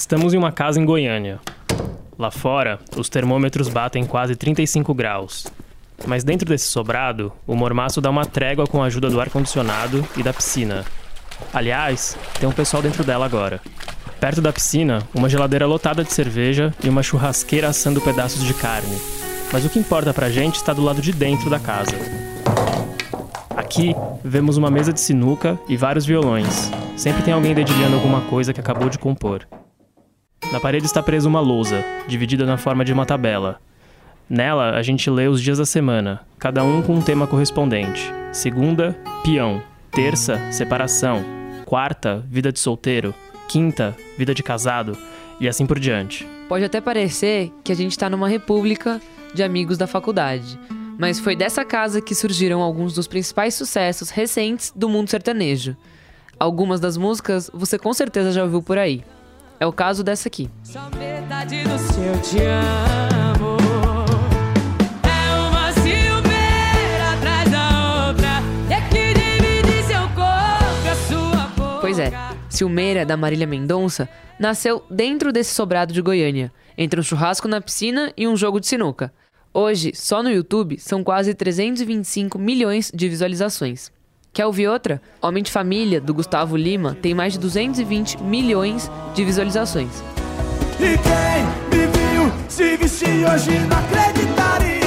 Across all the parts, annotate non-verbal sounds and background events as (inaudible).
Estamos em uma casa em Goiânia. Lá fora, os termômetros batem quase 35 graus. Mas dentro desse sobrado, o mormaço dá uma trégua com a ajuda do ar-condicionado e da piscina. Aliás, tem um pessoal dentro dela agora. Perto da piscina, uma geladeira lotada de cerveja e uma churrasqueira assando pedaços de carne. Mas o que importa pra gente está do lado de dentro da casa. Aqui, vemos uma mesa de sinuca e vários violões. Sempre tem alguém dedilhando alguma coisa que acabou de compor. Na parede está presa uma lousa, dividida na forma de uma tabela. Nela, a gente lê os dias da semana, cada um com um tema correspondente. Segunda, peão. Terça, separação. Quarta, vida de solteiro. Quinta, vida de casado. E assim por diante. Pode até parecer que a gente está numa república de amigos da faculdade, mas foi dessa casa que surgiram alguns dos principais sucessos recentes do mundo sertanejo. Algumas das músicas você com certeza já ouviu por aí. É o caso dessa aqui. Só metade do seu te amo. É. Pois é, Silmeira, da Marília Mendonça, nasceu dentro desse sobrado de Goiânia, entre um churrasco na piscina e um jogo de sinuca. Hoje, só no YouTube, são quase 325 milhões de visualizações. Quer ouvir outra? Homem de Família, do Gustavo Lima, tem mais de 220 milhões de visualizações. E quem me viu se vestir hoje não acreditaria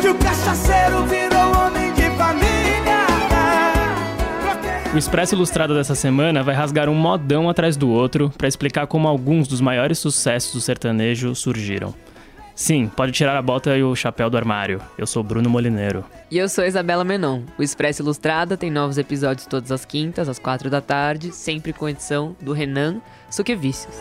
que o cachaceiro virou homem de família. O Expresso Ilustrado dessa semana vai rasgar um modão atrás do outro para explicar como alguns dos maiores sucessos do sertanejo surgiram. Sim, pode tirar a bota e o chapéu do armário. Eu sou Bruno Molineiro. E eu sou Isabela Menon. O Expresso Ilustrada tem novos episódios todas as quintas, às quatro da tarde, sempre com edição do Renan Suquevicius.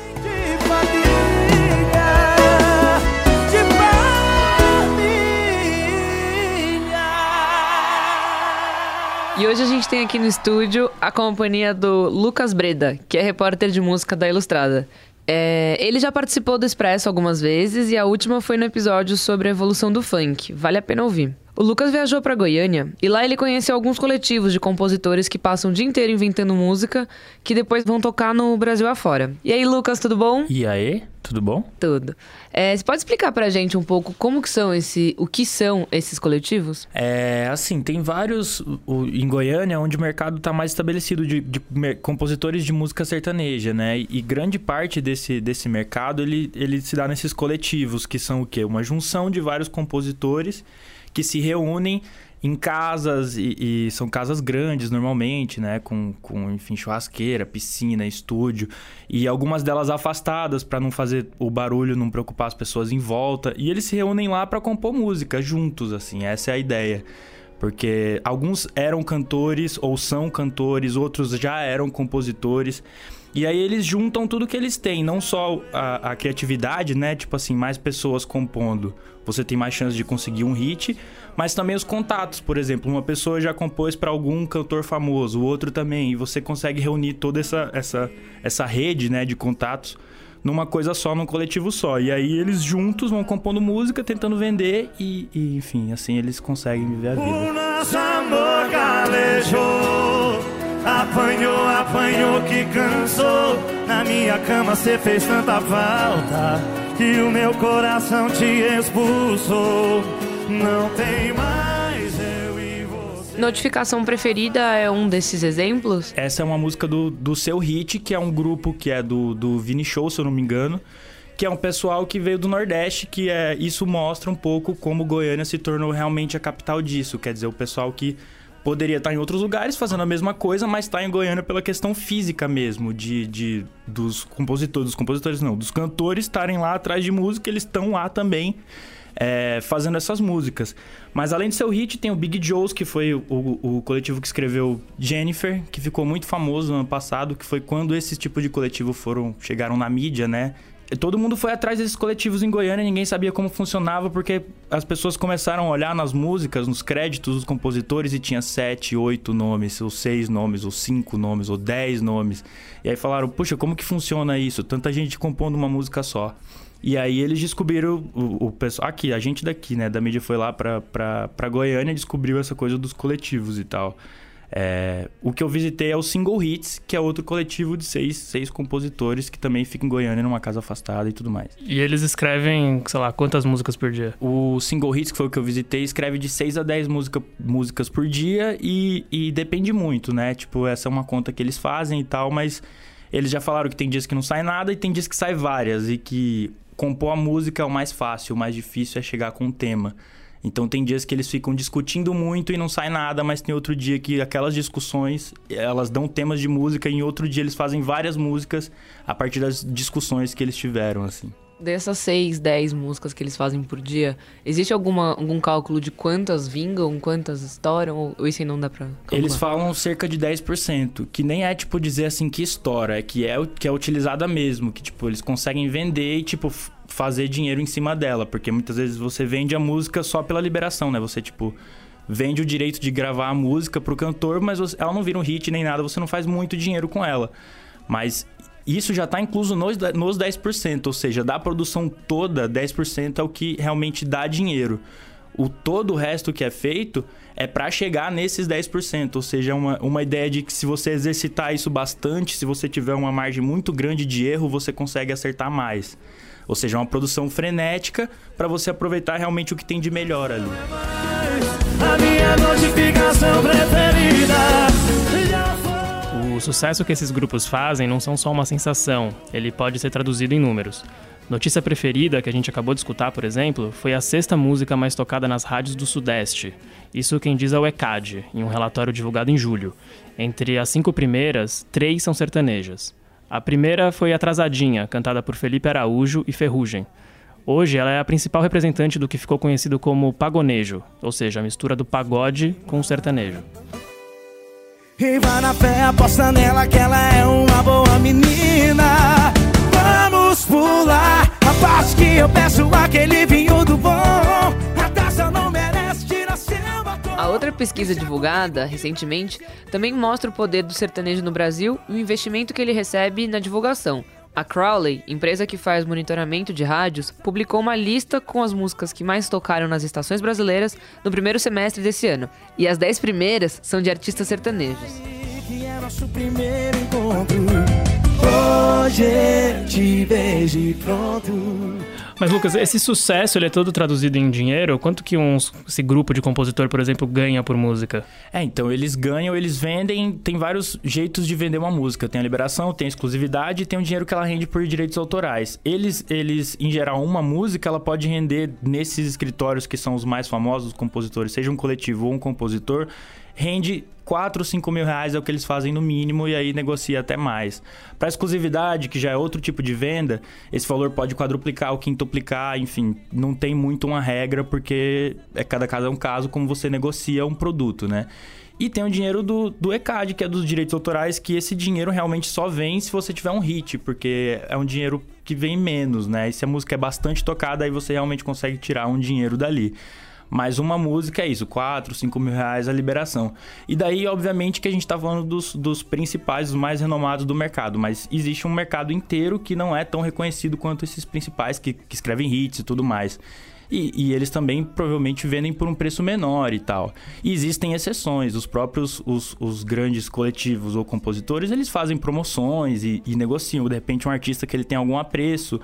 E hoje a gente tem aqui no estúdio a companhia do Lucas Breda, que é repórter de música da Ilustrada. É, ele já participou do Expresso algumas vezes e a última foi no episódio sobre a evolução do funk. Vale a pena ouvir. O Lucas viajou para Goiânia e lá ele conheceu alguns coletivos de compositores que passam o dia inteiro inventando música que depois vão tocar no Brasil afora. E aí, Lucas, tudo bom? E aí, tudo bom? Tudo. É, você pode explicar pra gente um pouco como que são esse, o que são esses coletivos? É, assim, tem vários o, em Goiânia onde o mercado está mais estabelecido de, de, compositores de música sertaneja, né? E, e grande parte desse, desse mercado ele, ele se dá nesses coletivos que são o quê? Uma junção de vários compositores que se reúnem em casas e, e, são casas grandes normalmente, né, com, com enfim churrasqueira, piscina, estúdio e algumas delas afastadas para não fazer o barulho, não preocupar as pessoas em volta e eles se reúnem lá para compor música juntos, assim, essa é a ideia. Porque alguns eram cantores ou são cantores, outros já eram compositores. E aí eles juntam tudo que eles têm, não só a, a, criatividade, né? Tipo assim, mais pessoas compondo, você tem mais chance de conseguir um hit, mas também os contatos, por exemplo, uma pessoa já compôs para algum cantor famoso, o outro também, e você consegue reunir toda essa, essa, essa rede, né, de contatos numa coisa só, num coletivo só. E aí eles juntos vão compondo música, tentando vender e, e enfim, assim eles conseguem viver a vida. O nosso amor calejou, apanhou, apanhou que cansou. Na minha cama você fez tanta falta que o meu coração te expulsou. Não tem mais eu e você. Notificação Preferida é um desses exemplos? Essa é uma música do, do Seu Hit, que é um grupo que é do, do Vini Show, se eu não me engano que é um pessoal que veio do Nordeste, que é isso mostra um pouco como Goiânia se tornou realmente a capital disso. Quer dizer, o pessoal que poderia estar em outros lugares fazendo a mesma coisa, mas está em Goiânia pela questão física mesmo, de, de dos compositores, dos compositores não, dos cantores estarem lá atrás de música, eles estão lá também é, fazendo essas músicas. Mas além de seu hit, tem o Big Joe's, que foi o, o, coletivo que escreveu Jennifer, que ficou muito famoso no ano passado, que foi quando esses tipos de coletivo foram chegaram na mídia, né? Todo mundo foi atrás desses coletivos em Goiânia, ninguém sabia como funcionava, porque as pessoas começaram a olhar nas músicas, nos créditos dos compositores e tinha sete, oito nomes, ou seis nomes, ou cinco nomes, ou dez nomes. E aí falaram, puxa, como que funciona isso? Tanta gente compondo uma música só. E aí eles descobriram o, pessoal. Aqui, a gente daqui, né, da mídia foi lá pra, pra, pra Goiânia e descobriu essa coisa dos coletivos e tal. É, o que eu visitei é o Single Hits, que é outro coletivo de seis, seis compositores que também fica em Goiânia, numa casa afastada e tudo mais. E eles escrevem, sei lá, quantas músicas por dia? O Single Hits, que foi o que eu visitei, escreve de 6 a 10 música, músicas por dia e, e depende muito, né? Tipo, essa é uma conta que eles fazem e tal, mas eles já falaram que tem dias que não sai nada e tem dias que sai várias e que compor a música é o mais fácil, o mais difícil é chegar com o tema. Então tem dias que eles ficam discutindo muito e não sai nada, mas tem outro dia que aquelas discussões, elas dão temas de música e em outro dia eles fazem várias músicas a partir das discussões que eles tiveram, assim. Dessas seis, dez músicas que eles fazem por dia, existe alguma, algum cálculo de quantas vingam, quantas estouram? Ou isso aí não dá pra calcular? Eles falam cerca de 10%, que nem é, tipo, dizer assim que estoura, é que é, que é utilizada mesmo, que, tipo, eles conseguem vender e, tipo, fazer dinheiro em cima dela, porque muitas vezes você vende a música só pela liberação, né? Você, tipo, vende o direito de gravar a música pro cantor, mas você, ela não vira um hit nem nada, você não faz muito dinheiro com ela. Mas isso já está incluso nos, nos 10%, ou seja, da produção toda, 10% é o que realmente dá dinheiro. O todo o resto que é feito é para chegar nesses 10%, ou seja, uma, uma ideia de que se você exercitar isso bastante, se você tiver uma margem muito grande de erro, você consegue acertar mais. Ou seja, uma produção frenética para você aproveitar realmente o que tem de melhor ali. A minha notificação preferida. O sucesso que esses grupos fazem não são só uma sensação, ele pode ser traduzido em números. Notícia preferida que a gente acabou de escutar, por exemplo, foi a sexta música mais tocada nas rádios do Sudeste. Isso quem diz é o ECAD, em um relatório divulgado em julho. Entre as cinco primeiras, três são sertanejas. A primeira foi Atrasadinha, cantada por Felipe Araújo e Ferrugem. Hoje ela é a principal representante do que ficou conhecido como pagonejo, ou seja, a mistura do pagode com o sertanejo. E vai na fé, aposta nela que ela é uma boa menina. Pular a parte que eu peço aquele vinho do bom. A taça não a outra pesquisa divulgada recentemente também mostra o poder do sertanejo no Brasil e o investimento que ele recebe na divulgação. A Crowley, empresa que faz monitoramento de rádios, publicou uma lista com as músicas que mais tocaram nas estações brasileiras no primeiro semestre desse ano. E as 10 primeiras são de artistas sertanejos. Que é nosso primeiro encontro. Hoje te vejo pronto. Mas, Lucas, esse sucesso ele é todo traduzido em dinheiro? Quanto que um, esse grupo de compositor, por exemplo, ganha por música? É, então, eles ganham, eles vendem. Tem vários jeitos de vender uma música. Tem a liberação, tem a exclusividade e tem o dinheiro que ela rende por direitos autorais. Eles, eles, em geral, uma música, ela pode render nesses escritórios que são os mais famosos, os compositores, seja um coletivo ou um compositor, rende 4, 5 mil reais é o que eles fazem no mínimo e aí negocia até mais. Para exclusividade, que já é outro tipo de venda, esse valor pode quadruplicar ou quintuplicar, enfim, não tem muito uma regra porque é cada caso é um caso como você negocia um produto, né? E tem o dinheiro do, do ECAD, que é dos direitos autorais, que esse dinheiro realmente só vem se você tiver um hit, porque é um dinheiro que vem menos, né? E se a música é bastante tocada, aí você realmente consegue tirar um dinheiro dali. Mas uma música é isso, 4, 5 mil reais a liberação. E daí, obviamente, que a gente está falando dos, dos principais, os mais renomados do mercado. Mas existe um mercado inteiro que não é tão reconhecido quanto esses principais que, que escrevem hits e tudo mais. E, e, eles também provavelmente vendem por um preço menor e tal. E existem exceções, os próprios os, os grandes coletivos ou compositores, eles fazem promoções e, e, negociam. De repente um artista que ele tem algum apreço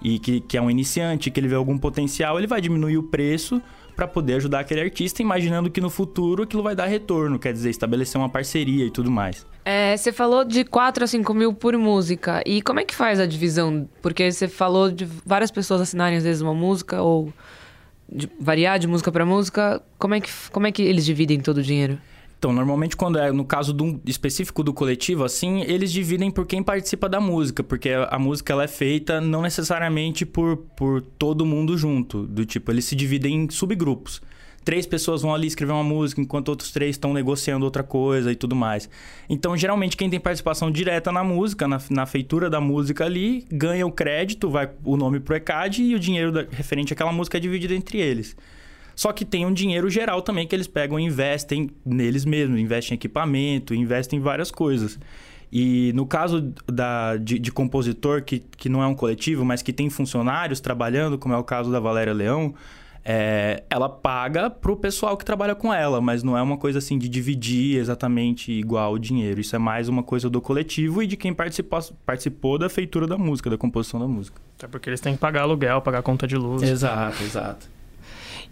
e que, que é um iniciante, que ele vê algum potencial, ele vai diminuir o preço para poder ajudar aquele artista, imaginando que no futuro aquilo vai dar retorno, quer dizer, estabelecer uma parceria e tudo mais. É, você falou de 4 a 5 mil por música. E como é que faz a divisão? Porque você falou de várias pessoas assinarem às vezes uma música ou de variar de música para música. Como é, que, como é que eles dividem todo o dinheiro? Então, normalmente quando é no caso do específico do coletivo, assim, eles dividem por quem participa da música, porque a música ela é feita não necessariamente por, por todo mundo junto, do tipo, eles se dividem em subgrupos. Três pessoas vão ali escrever uma música, enquanto outros três estão negociando outra coisa e tudo mais. Então, geralmente, quem tem participação direta na música, na, na feitura da música ali, ganha o crédito, vai o nome pro ECAD e o dinheiro da, referente àquela música é dividido entre eles. Só que tem um dinheiro geral também que eles pegam e investem neles mesmos, investem em equipamento, investem em várias coisas. E no caso da, de, de, compositor que, que não é um coletivo, mas que tem funcionários trabalhando, como é o caso da Valéria Leão, é, ela paga pro pessoal que trabalha com ela, mas não é uma coisa assim de dividir exatamente igual o dinheiro. Isso é mais uma coisa do coletivo e de quem participou, participou da feitura da música, da composição da música. Até porque eles têm que pagar aluguel, pagar conta de luz. Exato, exato.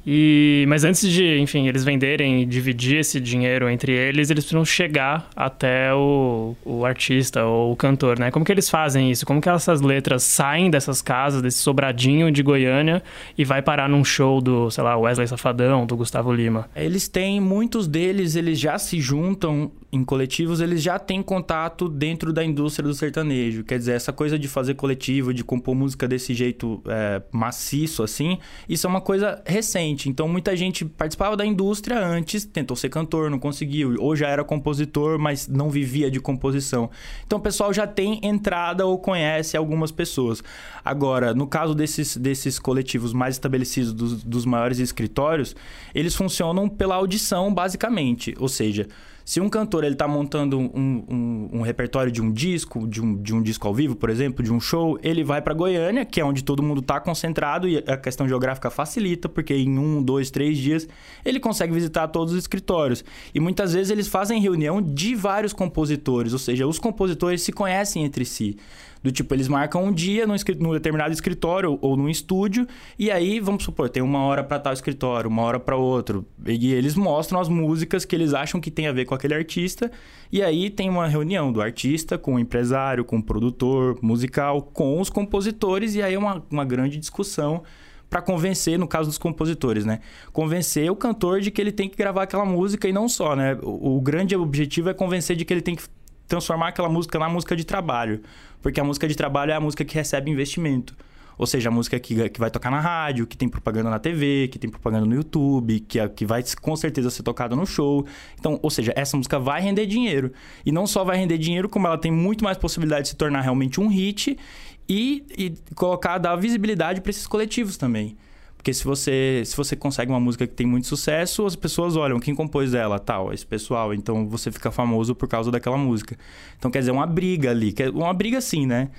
E, mas antes de, enfim, eles venderem e dividir esse dinheiro entre eles, eles precisam chegar até o, o artista ou o cantor, né? Como que eles fazem isso? Como que essas letras saem dessas casas, desse sobradinho de Goiânia e vai parar num show do, sei lá, Wesley Safadão, do Gustavo Lima? Eles têm, muitos deles, eles já se juntam em coletivos, eles já têm contato dentro da indústria do sertanejo. Quer dizer, essa coisa de fazer coletivo, de compor música desse jeito é, maciço, assim, isso é uma coisa recente. Então, muita gente participava da indústria antes, tentou ser cantor, não conseguiu. Ou já era compositor, mas não vivia de composição. Então, o pessoal já tem entrada ou conhece algumas pessoas. Agora, no caso desses, desses coletivos mais estabelecidos, dos, dos maiores escritórios, eles funcionam pela audição, basicamente. Ou seja, se um cantor ele está montando um, um, um, repertório de um disco, de um, de um disco ao vivo, por exemplo, de um show, ele vai para Goiânia, que é onde todo mundo está concentrado e a questão geográfica facilita, porque em um, dois, três dias ele consegue visitar todos os escritórios. E muitas vezes eles fazem reunião de vários compositores, ou seja, os compositores se conhecem entre si. Do tipo, eles marcam um dia num, num determinado escritório ou num estúdio, e aí, vamos supor, tem uma hora para tal escritório, uma hora para outro. E eles mostram as músicas que eles acham que tem a ver com aquele artista, e aí tem uma reunião do artista com o empresário, com o produtor musical, com os compositores, e aí é uma, uma grande discussão para convencer, no caso dos compositores, né? Convencer o cantor de que ele tem que gravar aquela música e não só, né? O, o grande objetivo é convencer de que ele tem que transformar aquela música na música de trabalho. Porque a música de trabalho é a música que recebe investimento. Ou seja, a música que, que vai tocar na rádio, que tem propaganda na TV, que tem propaganda no YouTube, que, é, que vai com certeza ser tocada no show. Então, ou seja, essa música vai render dinheiro. E não só vai render dinheiro, como ela tem muito mais possibilidade de se tornar realmente um hit e, e colocar, dar visibilidade para esses coletivos também. Porque se você, se você consegue uma música que tem muito sucesso, as pessoas olham quem compôs ela, tal, esse pessoal. Então você fica famoso por causa daquela música. Então quer dizer, uma briga ali. Uma briga assim, né?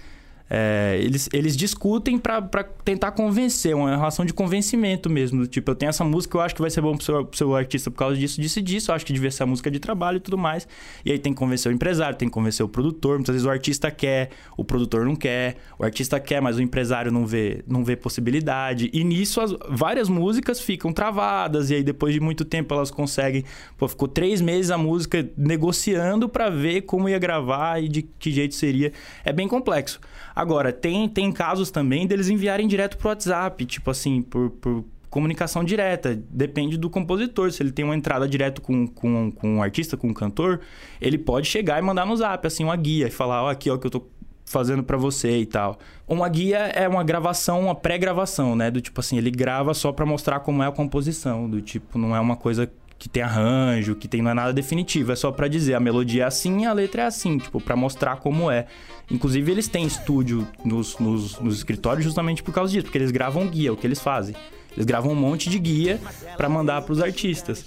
É, eles, eles discutem para tentar convencer, uma relação de convencimento mesmo. Tipo, eu tenho essa música, eu acho que vai ser bom pro seu, pro seu artista por causa disso, disso e disso. Eu acho que devia ser a música de trabalho e tudo mais. E aí tem que convencer o empresário, tem que convencer o produtor. Muitas vezes o artista quer, o produtor não quer. O artista quer, mas o empresário não vê, não vê possibilidade. E nisso, as, várias músicas ficam travadas. E aí, depois de muito tempo, elas conseguem. Pô, ficou três meses a música negociando para ver como ia gravar e de que jeito seria. É bem complexo. Agora, tem, tem casos também deles enviarem direto pro WhatsApp, tipo assim, por, por comunicação direta. Depende do compositor. Se ele tem uma entrada direto com, com, com um artista, com um cantor, ele pode chegar e mandar no zap, assim, uma guia e falar, ó, oh, aqui, ó, que eu tô fazendo para você e tal. Uma guia é uma gravação, uma pré-gravação, né? Do tipo assim, ele grava só para mostrar como é a composição, do tipo, não é uma coisa que tem arranjo, que tem não é nada definitivo, é só para dizer a melodia é assim, a letra é assim, tipo, para mostrar como é. Inclusive eles têm estúdio nos, nos, nos, escritórios justamente por causa disso, porque eles gravam guia, o que eles fazem. Eles gravam um monte de guia para mandar para os artistas.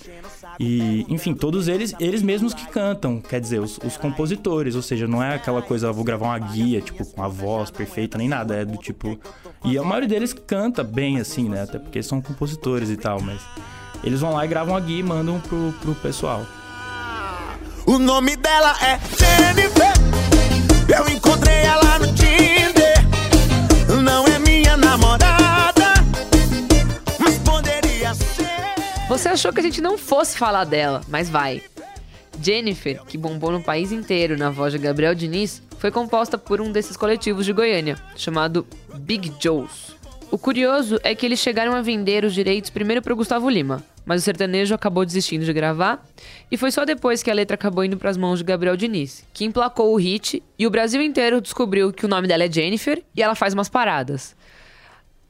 E, enfim, todos eles, eles mesmos que cantam, quer dizer, os, os, compositores, ou seja, não é aquela coisa, vou gravar uma guia, tipo, com a voz perfeita, nem nada, é do tipo. E a maioria deles canta bem, assim, né? Até porque são compositores e tal, mas. Eles vão lá e gravam a guia e mandam pro, pro pessoal. O nome dela é Jennifer. Eu encontrei ela no Tinder. Não é minha namorada, mas poderia ser. Você achou que a gente não fosse falar dela, mas vai. Jennifer, que bombou no país inteiro na voz de Gabriel Diniz, foi composta por um desses coletivos de Goiânia, chamado Big Joe's. O curioso é que eles chegaram a vender os direitos primeiro para Gustavo Lima, mas o sertanejo acabou desistindo de gravar, e foi só depois que a letra acabou indo para as mãos de Gabriel Diniz, que emplacou o hit e o Brasil inteiro descobriu que o nome dela é Jennifer e ela faz umas paradas.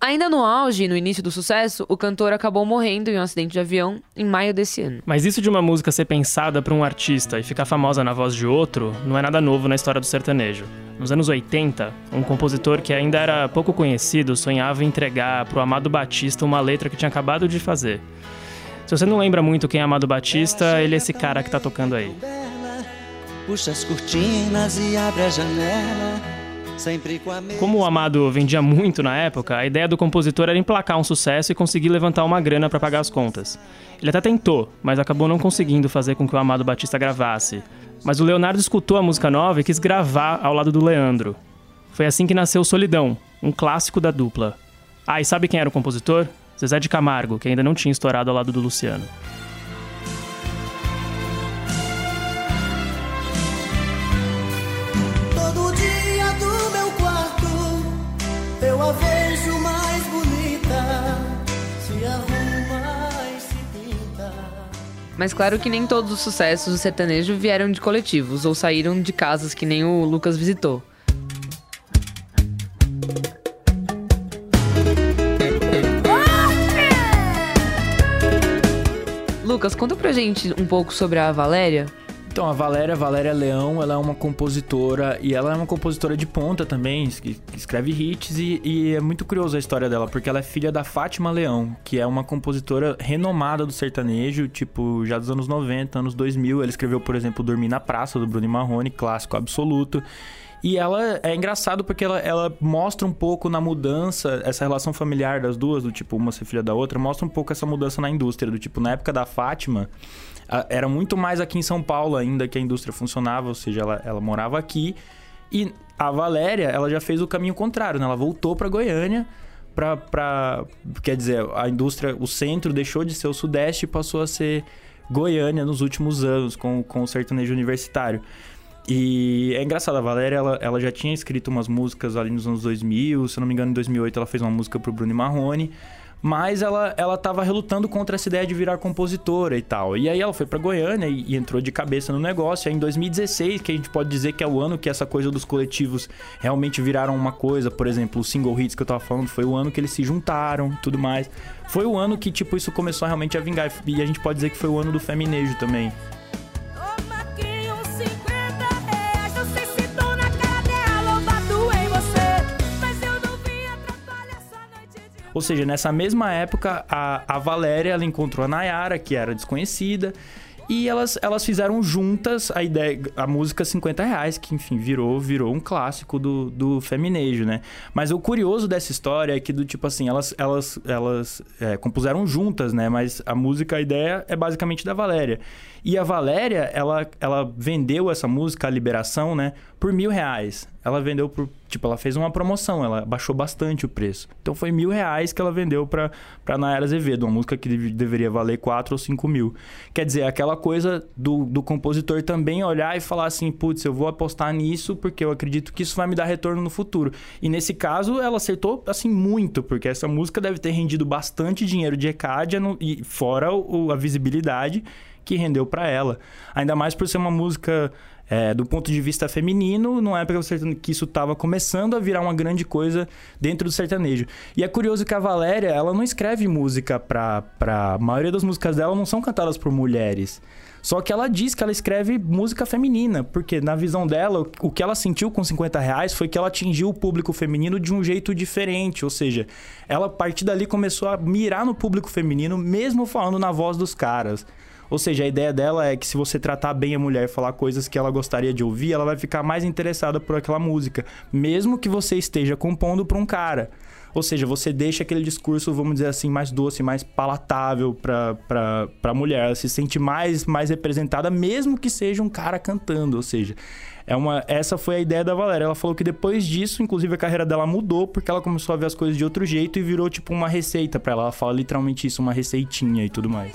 Ainda no auge, no início do sucesso, o cantor acabou morrendo em um acidente de avião em maio desse ano. Mas isso de uma música ser pensada para um artista e ficar famosa na voz de outro não é nada novo na história do sertanejo. Nos anos 80, um compositor que ainda era pouco conhecido sonhava em entregar para o Amado Batista uma letra que tinha acabado de fazer. Se você não lembra muito quem é Amado Batista, ele é esse cara que tá tocando aí. Puxa as cortinas e abre a janela Como o Amado vendia muito na época, a ideia do compositor era emplacar um sucesso e conseguir levantar uma grana para pagar as contas. Ele até tentou, mas acabou não conseguindo fazer com que o Amado Batista gravasse. Mas o Leonardo escutou a música nova e quis gravar ao lado do Leandro. Foi assim que nasceu Solidão, um clássico da dupla. Ah, e sabe quem era o compositor? Zezé de Camargo, que ainda não tinha estourado ao lado do Luciano. Mas claro que nem todos os sucessos do sertanejo vieram de coletivos ou saíram de casas que nem o Lucas visitou. Lucas, conta pra gente um pouco sobre a Valéria. Então, a Valéria, Valéria Leão, ela é uma compositora e ela é uma compositora de ponta também, que, escreve hits e, e, é muito curiosa a história dela, porque ela é filha da Fátima Leão, que é uma compositora renomada do sertanejo, tipo, já dos anos 90, anos 2000. Ela escreveu, por exemplo, Dormir na Praça, do Bruno Marrone, clássico absoluto. E ela é engraçado porque ela, ela mostra um pouco na mudança, essa relação familiar das duas, do tipo, uma ser filha da outra, mostra um pouco essa mudança na indústria, do tipo, na época da Fátima era muito mais aqui em São Paulo ainda que a indústria funcionava, ou seja, ela, ela morava aqui. E a Valéria, ela já fez o caminho contrário, né? Ela voltou para Goiânia para pra... Quer dizer, a indústria, o centro deixou de ser o Sudeste e passou a ser Goiânia nos últimos anos, com, com o sertanejo universitário. E é engraçado, a Valéria, ela, ela já tinha escrito umas músicas ali nos anos 2000, se eu não me engano, em 2008 ela fez uma música pro Bruno Marrone mas ela, ela tava relutando contra essa ideia de virar compositora e tal. E aí ela foi para Goiânia e, e, entrou de cabeça no negócio. Aí em 2016, que a gente pode dizer que é o ano que essa coisa dos coletivos realmente viraram uma coisa, por exemplo, o single hits que eu tava falando, foi o ano que eles se juntaram, tudo mais. Foi o ano que tipo isso começou realmente a vingar e a gente pode dizer que foi o ano do feminejo também. Ou seja, nessa mesma época, a, a Valéria ela encontrou a Nayara, que era desconhecida, e elas, elas fizeram juntas a ideia, a música 50 reais, que enfim, virou, virou um clássico do, do feminejo, né? Mas o curioso dessa história é que do tipo assim, elas, elas, elas é, compuseram juntas, né? Mas a música, a ideia é basicamente da Valéria. E a Valéria, ela, ela vendeu essa música, a Liberação, né? Por mil reais. Ela vendeu por. Tipo, ela fez uma promoção, ela baixou bastante o preço. Então foi mil reais que ela vendeu pra, pra Nayara Azevedo, uma música que deveria valer quatro ou cinco mil. Quer dizer, aquela coisa do, do compositor também olhar e falar assim: putz, eu vou apostar nisso porque eu acredito que isso vai me dar retorno no futuro. E nesse caso, ela acertou, assim, muito, porque essa música deve ter rendido bastante dinheiro de ECAD e fora o, a visibilidade que rendeu para ela. Ainda mais por ser uma música é, do ponto de vista feminino, não é porque que isso estava começando a virar uma grande coisa dentro do sertanejo. E é curioso que a Valéria, ela não escreve música para A maioria das músicas dela não são cantadas por mulheres. Só que ela diz que ela escreve música feminina, porque na visão dela, o que ela sentiu com 50 reais foi que ela atingiu o público feminino de um jeito diferente. Ou seja, ela a partir dali começou a mirar no público feminino, mesmo falando na voz dos caras. Ou seja, a ideia dela é que se você tratar bem a mulher e falar coisas que ela gostaria de ouvir, ela vai ficar mais interessada por aquela música, mesmo que você esteja compondo para um cara. Ou seja, você deixa aquele discurso, vamos dizer assim, mais doce, mais palatável para a mulher. Ela se sente mais, mais representada, mesmo que seja um cara cantando. Ou seja, é uma, essa foi a ideia da Valéria. Ela falou que depois disso, inclusive, a carreira dela mudou porque ela começou a ver as coisas de outro jeito e virou tipo uma receita para ela. Ela fala literalmente isso, uma receitinha e tudo mais.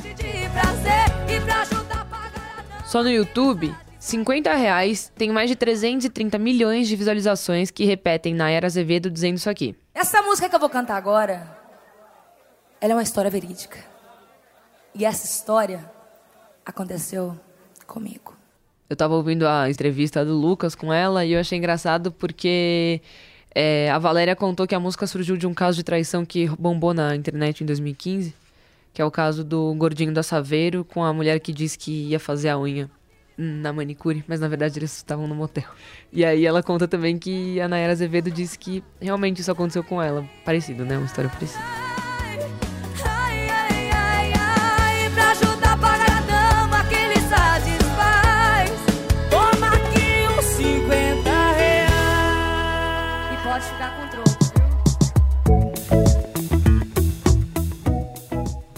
Só no YouTube, 50 reais tem mais de 330 milhões de visualizações que repetem Nayara Azevedo dizendo isso aqui. Essa música que eu vou cantar agora, ela é uma história verídica. E essa história aconteceu comigo. Eu tava ouvindo a entrevista do Lucas com ela e eu achei engraçado porque é, a Valéria contou que a música surgiu de um caso de traição que bombou na internet em 2015, que é o caso do gordinho da Saveiro com a mulher que disse que ia fazer a unha na manicure, mas na verdade eles estavam no motel. E aí ela conta também que a Nayara Azevedo disse que realmente isso aconteceu com ela. Parecido, né? Uma história parecida.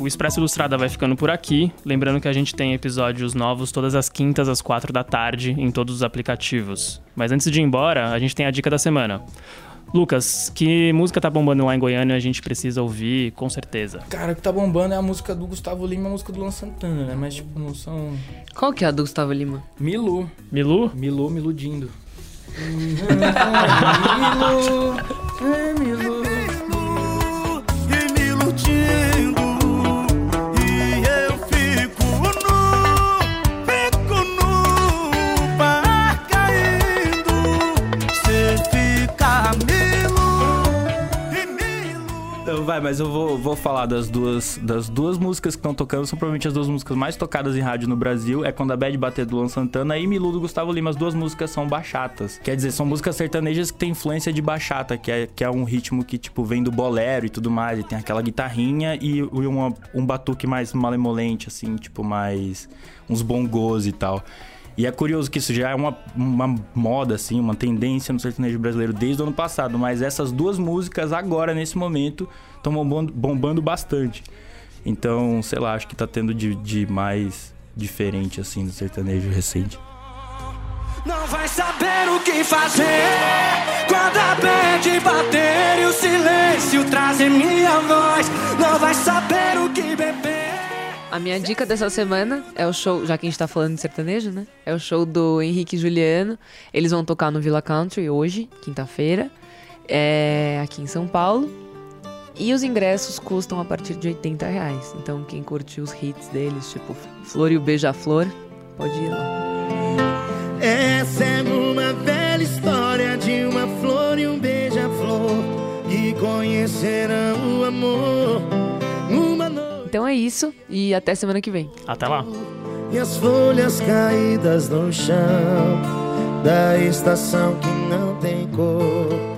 O Expresso Ilustrada vai ficando por aqui. Lembrando que a gente tem episódios novos todas as quintas às quatro da tarde em todos os aplicativos. Mas antes de ir embora, a gente tem a dica da semana. Lucas, que música tá bombando lá em Goiânia a gente precisa ouvir, com certeza. Cara, o que tá bombando é a música do Gustavo Lima e a música do Luan Santana, né? Mas, tipo, não são. Qual que é a do Gustavo Lima? Milu. Milu? Milu me iludindo. (laughs) Milu, é Milu. Vai, mas eu vou, vou falar das duas, das duas músicas que estão tocando. São provavelmente as duas músicas mais tocadas em rádio no Brasil. É Quando a Bad Bater do Luan Santana e Milu do Gustavo Lima. As duas músicas são bachatas. Quer dizer, são músicas sertanejas que têm influência de bachata, que é, que é um ritmo que, tipo, vem do bolero e tudo mais. E tem aquela guitarrinha e uma- um batuque mais malemolente, assim, tipo, mais. uns bongos e tal. E é curioso que isso já é uma, uma moda, assim, uma tendência no sertanejo brasileiro desde o ano passado, mas essas duas músicas agora, nesse momento, estão bombando, bombando bastante. Então, sei lá, acho que tá tendo de, de mais diferente, assim, no sertanejo recente. Não vai saber o que fazer Quando a bad bater e o silêncio trazer minha voz Não vai saber o que beber A minha dica dessa semana é o show, já que a gente tá falando de sertanejo, né? É o show do Henrique e Juliano. Eles vão tocar no Villa Country hoje, quinta-feira, é aqui em São Paulo. E os ingressos custam a partir de 80 reais. Então quem curte os hits deles, tipo Flor e o Beija-Flor, pode ir lá. Então é isso e até semana que vem. Até lá! E as folhas caídas no chão Da estação que não tem cor